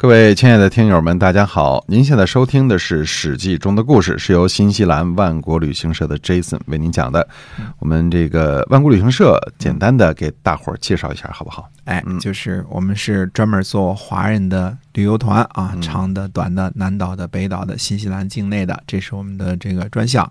各位亲爱的听友们，大家好！您现在收听的是《史记》中的故事，是由新西兰万国旅行社的 Jason 为您讲的。我们这个万国旅行社，简单的给大伙儿介绍一下，好不好？哎，就是我们是专门做华人的旅游团啊，长的、短的、南岛的、北岛的、新西兰境内的，这是我们的这个专项。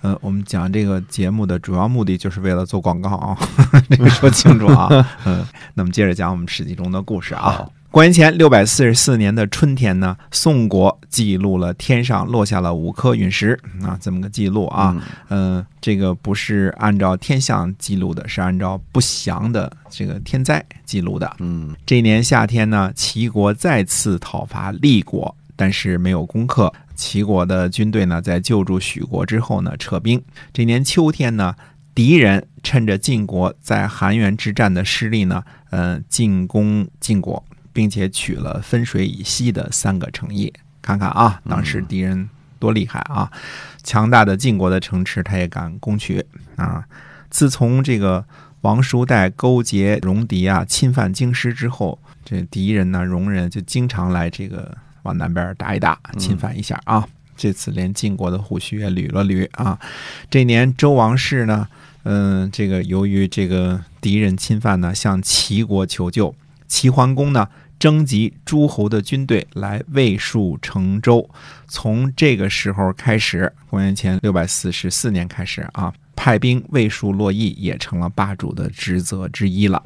呃，我们讲这个节目的主要目的就是为了做广告啊，这个说清楚啊。嗯，那么接着讲我们《史记》中的故事啊。公元前六百四十四年的春天呢，宋国记录了天上落下了五颗陨石啊，这么个记录啊。嗯，这个不是按照天象记录的，是按照不祥的这个天灾记录的。嗯，这年夏天呢，齐国再次讨伐厉国，但是没有攻克。齐国的军队呢，在救助许国之后呢，撤兵。这年秋天呢，敌人趁着晋国在韩原之战的失利呢，嗯，进攻晋国。并且取了汾水以西的三个城邑，看看啊，当时敌人多厉害啊！强大的晋国的城池，他也敢攻取啊！自从这个王叔代勾结戎狄啊，侵犯京师之后，这敌人呢，戎人就经常来这个往南边打一打，侵犯一下啊！这次连晋国的胡须也捋了捋啊！这年周王室呢，嗯，这个由于这个敌人侵犯呢，向齐国求救，齐桓公呢。征集诸侯的军队来卫戍成周，从这个时候开始，公元前六百四十四年开始啊，派兵卫戍洛邑也成了霸主的职责之一了。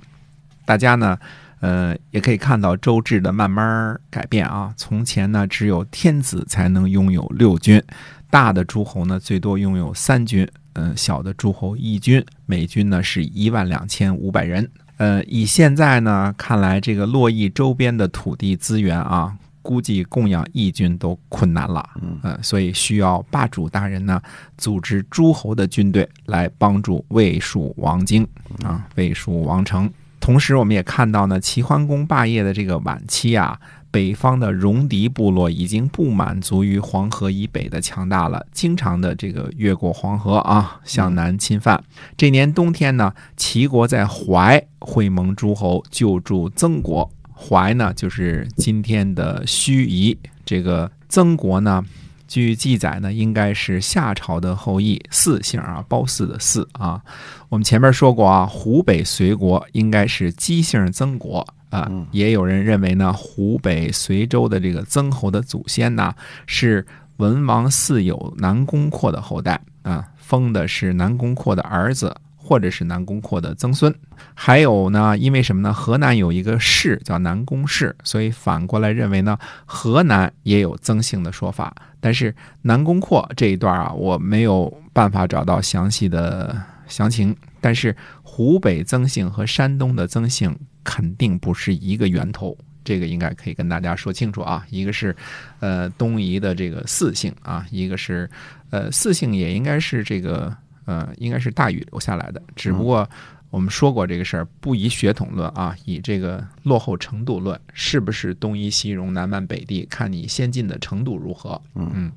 大家呢，呃，也可以看到周制的慢慢改变啊。从前呢，只有天子才能拥有六军，大的诸侯呢，最多拥有三军，嗯，小的诸侯一军，每军呢是一万两千五百人。呃，以现在呢看来，这个洛邑周边的土地资源啊，估计供养义军都困难了。嗯，所以需要霸主大人呢组织诸侯的军队来帮助魏蜀王京啊，魏蜀王城。同时，我们也看到呢，齐桓公霸业的这个晚期啊。北方的戎狄部落已经不满足于黄河以北的强大了，经常的这个越过黄河啊，向南侵犯。这年冬天呢，齐国在淮会盟诸侯，救助曾国。淮呢，就是今天的盱眙。这个曾国呢，据记载呢，应该是夏朝的后裔，四姓啊，褒姒的姒啊。我们前面说过啊，湖北随国应该是姬姓曾国。啊，也有人认为呢，湖北随州的这个曾侯的祖先呢，是文王四友南宫阔的后代啊，封的是南宫阔的儿子，或者是南宫阔的曾孙。还有呢，因为什么呢？河南有一个氏叫南宫氏，所以反过来认为呢，河南也有曾姓的说法。但是南宫阔这一段啊，我没有办法找到详细的详情。但是湖北曾姓和山东的曾姓。肯定不是一个源头，这个应该可以跟大家说清楚啊。一个是，呃，东夷的这个四姓啊，一个是，呃，四姓也应该是这个，呃，应该是大禹留下来的。只不过我们说过这个事儿，不以血统论啊，以这个落后程度论，是不是东夷西戎南蛮北地，看你先进的程度如何。嗯，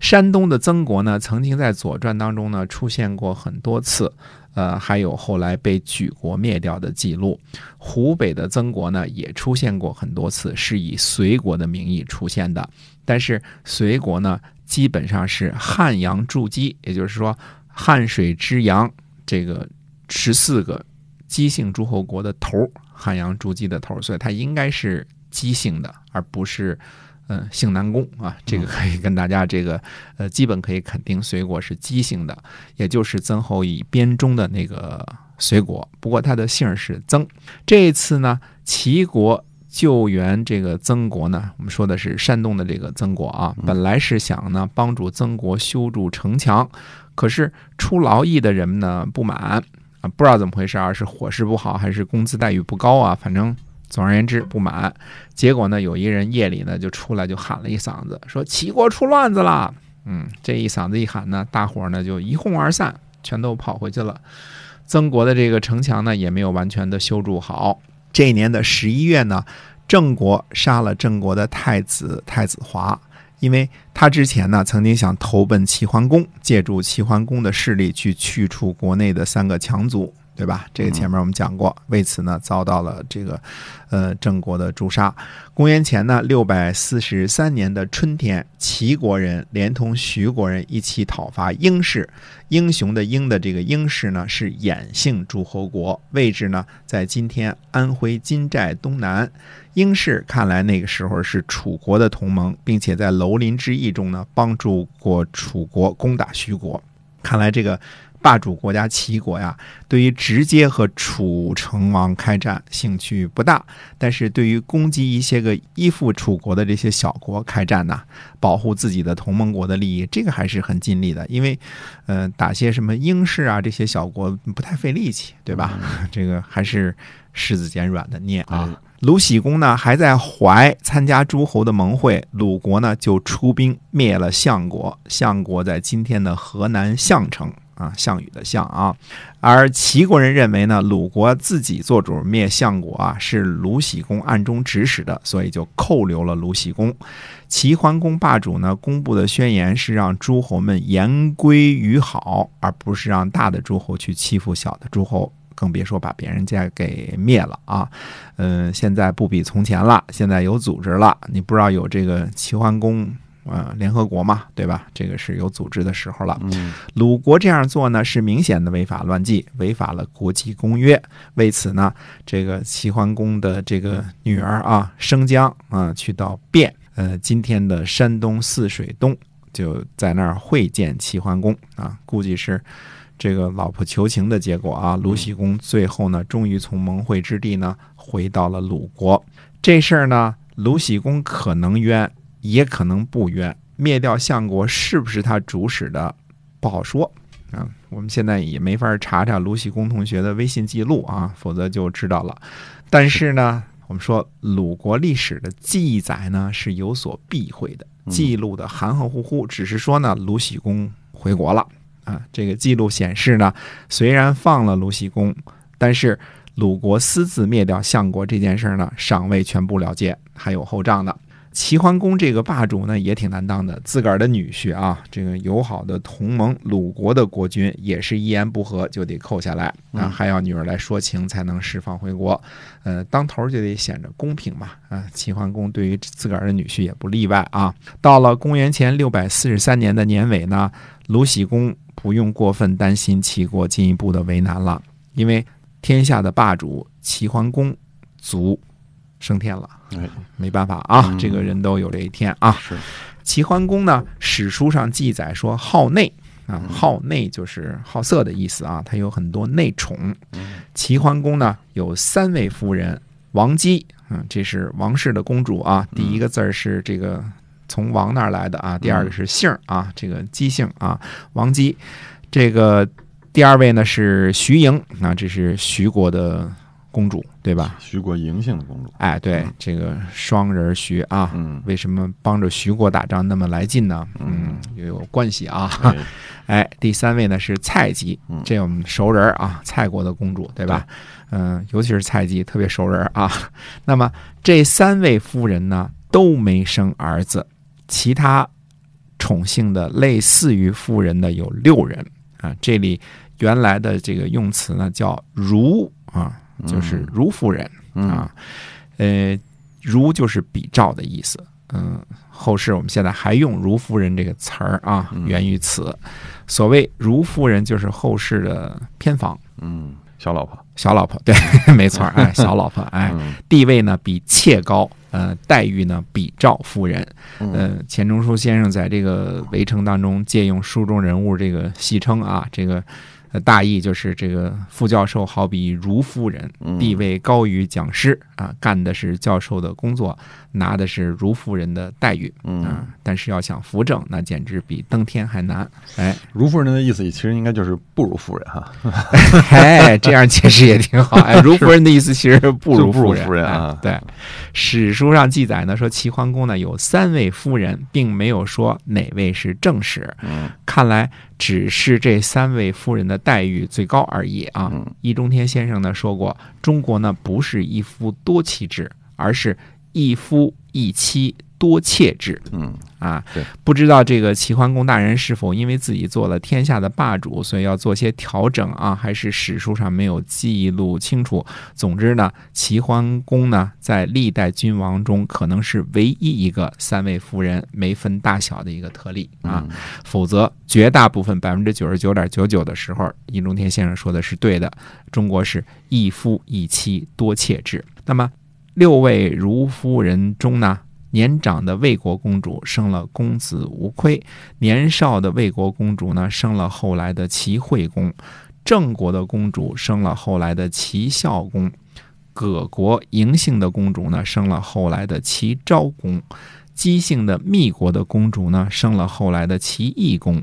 山东的曾国呢，曾经在《左传》当中呢出现过很多次。呃，还有后来被举国灭掉的记录。湖北的曾国呢，也出现过很多次，是以隋国的名义出现的。但是隋国呢，基本上是汉阳筑基，也就是说汉水之阳这个十四个姬姓诸侯国的头，汉阳诸姬的头，所以它应该是姬姓的，而不是。嗯，姓南宫啊，这个可以跟大家这个呃，基本可以肯定，隋国是姬姓的，也就是曾侯乙编钟的那个隋国。不过他的姓是曾。这一次呢，齐国救援这个曾国呢，我们说的是山东的这个曾国啊，本来是想呢帮助曾国修筑城墙，可是出劳役的人呢不满啊，不知道怎么回事啊，是伙食不好还是工资待遇不高啊，反正。总而言之，不满，结果呢，有一人夜里呢就出来就喊了一嗓子，说齐国出乱子了。嗯，这一嗓子一喊呢，大伙儿呢就一哄而散，全都跑回去了。曾国的这个城墙呢也没有完全的修筑好。这一年的十一月呢，郑国杀了郑国的太子太子华，因为他之前呢曾经想投奔齐桓公，借助齐桓公的势力去去除国内的三个强族。对吧？这个前面我们讲过，为此呢遭到了这个，呃郑国的诛杀。公元前呢六百四十三年的春天，齐国人连同徐国人一起讨伐英氏。英雄的英的这个英氏呢是衍姓诸侯国，位置呢在今天安徽金寨东南。英氏看来那个时候是楚国的同盟，并且在楼林之役中呢帮助过楚国攻打徐国。看来这个。霸主国家齐国呀，对于直接和楚成王开战兴趣不大，但是对于攻击一些个依附楚国的这些小国开战呢，保护自己的同盟国的利益，这个还是很尽力的。因为，呃，打些什么英式啊这些小国不太费力气，对吧？这个还是柿子捡软的捏啊。鲁僖公呢还在淮参加诸侯的盟会，鲁国呢就出兵灭了相国。相国在今天的河南项城。啊，项羽的项啊，而齐国人认为呢，鲁国自己做主灭相国啊，是鲁僖公暗中指使的，所以就扣留了鲁僖公。齐桓公霸主呢，公布的宣言是让诸侯们言归于好，而不是让大的诸侯去欺负小的诸侯，更别说把别人家给灭了啊。嗯，现在不比从前了，现在有组织了，你不知道有这个齐桓公。呃，联合国嘛，对吧？这个是有组织的时候了。鲁国这样做呢，是明显的违法乱纪，违法了国际公约。为此呢，这个齐桓公的这个女儿啊，生姜啊，去到汴，呃，今天的山东泗水东，就在那儿会见齐桓公啊。估计是这个老婆求情的结果啊。鲁僖公最后呢，终于从盟会之地呢，回到了鲁国。这事儿呢，鲁僖公可能冤。也可能不冤，灭掉相国是不是他主使的，不好说啊。我们现在也没法查查卢喜公同学的微信记录啊，否则就知道了。但是呢，我们说鲁国历史的记载呢是有所避讳的，记录的含含糊糊，只是说呢卢喜公回国了啊。这个记录显示呢，虽然放了卢喜公，但是鲁国私自灭掉相国这件事呢，尚未全部了结，还有后账呢。齐桓公这个霸主呢，也挺难当的。自个儿的女婿啊，这个友好的同盟鲁国的国君，也是一言不合就得扣下来啊，还要女儿来说情才能释放回国。呃，当头就得显着公平嘛啊。齐桓公对于自个儿的女婿也不例外啊。到了公元前六百四十三年的年尾呢，鲁僖公不用过分担心齐国进一步的为难了，因为天下的霸主齐桓公卒。升天了，没办法啊，这个人都有这一天啊。是齐桓公呢，史书上记载说好内啊，好内就是好色的意思啊，他有很多内宠。齐桓公呢有三位夫人，王姬，嗯，这是王氏的公主啊，第一个字儿是这个从王那儿来的啊，第二个是姓啊，这个姬姓啊，王姬。这个第二位呢是徐莹，啊，这是徐国的。公主对吧？徐国嬴姓的公主。哎，对，这个双人徐啊，嗯，为什么帮着徐国打仗那么来劲呢？嗯，也有关系啊。哎，第三位呢是蔡姬，这我们熟人啊，蔡国的公主对吧？嗯，尤其是蔡姬特别熟人啊。那么这三位夫人呢都没生儿子，其他宠幸的类似于夫人的有六人啊。这里原来的这个用词呢叫如啊。就是如夫人啊，呃，如就是比照的意思。嗯，后世我们现在还用如夫人这个词儿啊，源于此。所谓如夫人，就是后世的偏房。嗯，小老婆，小老婆，对，没错，哎，小老婆，哎，地位呢比妾高，呃，待遇呢比照夫人。嗯，钱钟书先生在这个围城当中借用书中人物这个戏称啊，这个。大意就是这个副教授好比如夫人，地位高于讲师啊，干的是教授的工作，拿的是如夫人的待遇啊。但是要想扶正，那简直比登天还难。哎，如夫人的意思其实应该就是不如夫人哈。哎，这样解释也挺好。哎，如夫人的意思其实不如夫人啊。对，史书上记载呢，说齐桓公呢有三位夫人，并没有说哪位是正室。嗯，看来。只是这三位夫人的待遇最高而已啊！易中天先生呢说过，中国呢不是一夫多妻制，而是一夫一妻多妾制。嗯啊对，不知道这个齐桓公大人是否因为自己做了天下的霸主，所以要做些调整啊？还是史书上没有记录清楚？总之呢，齐桓公呢，在历代君王中可能是唯一一个三位夫人没分大小的一个特例啊。嗯否则，绝大部分百分之九十九点九九的时候，易中天先生说的是对的。中国是一夫一妻多妾制。那么，六位如夫人中呢，年长的魏国公主生了公子无亏，年少的魏国公主呢，生了后来的齐惠公，郑国的公主生了后来的齐孝公，葛国嬴姓的公主呢，生了后来的齐昭公。姬姓的密国的公主呢，生了后来的齐懿公；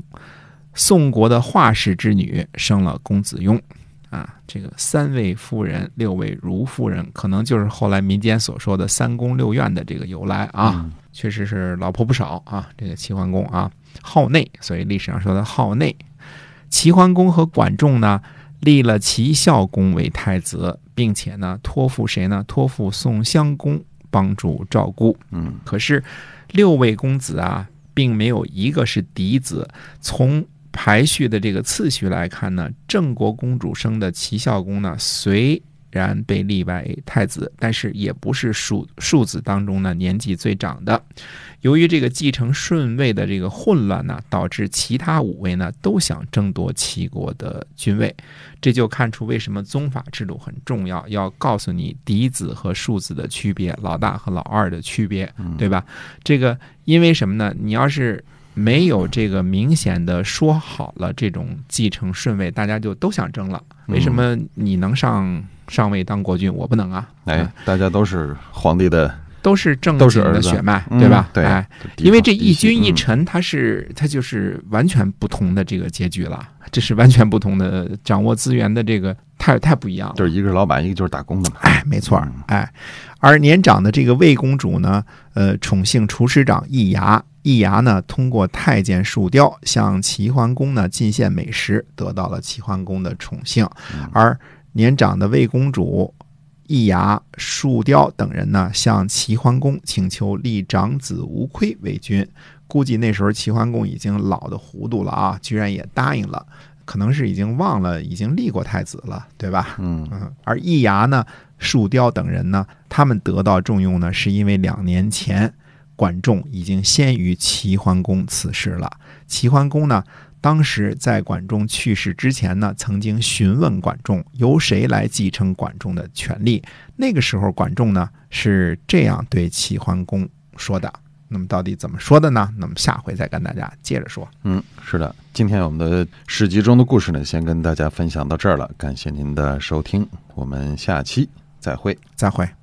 宋国的华氏之女生了公子雍。啊，这个三位夫人，六位如夫人，可能就是后来民间所说的“三宫六院”的这个由来啊。确实是老婆不少啊，这个齐桓公啊，好内，所以历史上说的好内。齐桓公和管仲呢，立了齐孝公为太子，并且呢，托付谁呢？托付宋襄公帮助照顾。嗯可是六位公子啊，并没有一个是嫡子。从排序的这个次序来看呢，郑国公主生的齐孝公呢，虽然被立为太子，但是也不是庶庶子当中呢年纪最长的。由于这个继承顺位的这个混乱呢，导致其他五位呢都想争夺齐国的君位，这就看出为什么宗法制度很重要，要告诉你嫡子和庶子的区别，老大和老二的区别，对吧？这个因为什么呢？你要是没有这个明显的说好了这种继承顺位，大家就都想争了。为什么你能上上位当国君，我不能啊？哎啊，大家都是皇帝的，都是正经都是的血脉，嗯对吧？对哎，因为这一君一臣，他是他就是完全不同的这个结局了，这是完全不同的掌握资源的这个太太不一样了。就是一个是老板，一个就是打工的嘛。哎，没错哎，而年长的这个魏公主呢，呃，宠幸厨师长易牙，易牙呢通过太监树雕向齐桓公呢进献美食，得到了齐桓公的宠幸，而年长的魏公主。易牙、树雕等人呢，向齐桓公请求立长子无亏为君。估计那时候齐桓公已经老的糊涂了啊，居然也答应了。可能是已经忘了已经立过太子了，对吧？嗯嗯，而易牙呢、树雕等人呢，他们得到重用呢，是因为两年前管仲已经先于齐桓公辞世了。齐桓公呢，当时在管仲去世之前呢，曾经询问管仲由谁来继承管仲的权利。那个时候，管仲呢是这样对齐桓公说的。那么到底怎么说的呢？那么下回再跟大家接着说。嗯，是的，今天我们的史记中的故事呢，先跟大家分享到这儿了，感谢您的收听，我们下期再会。再会。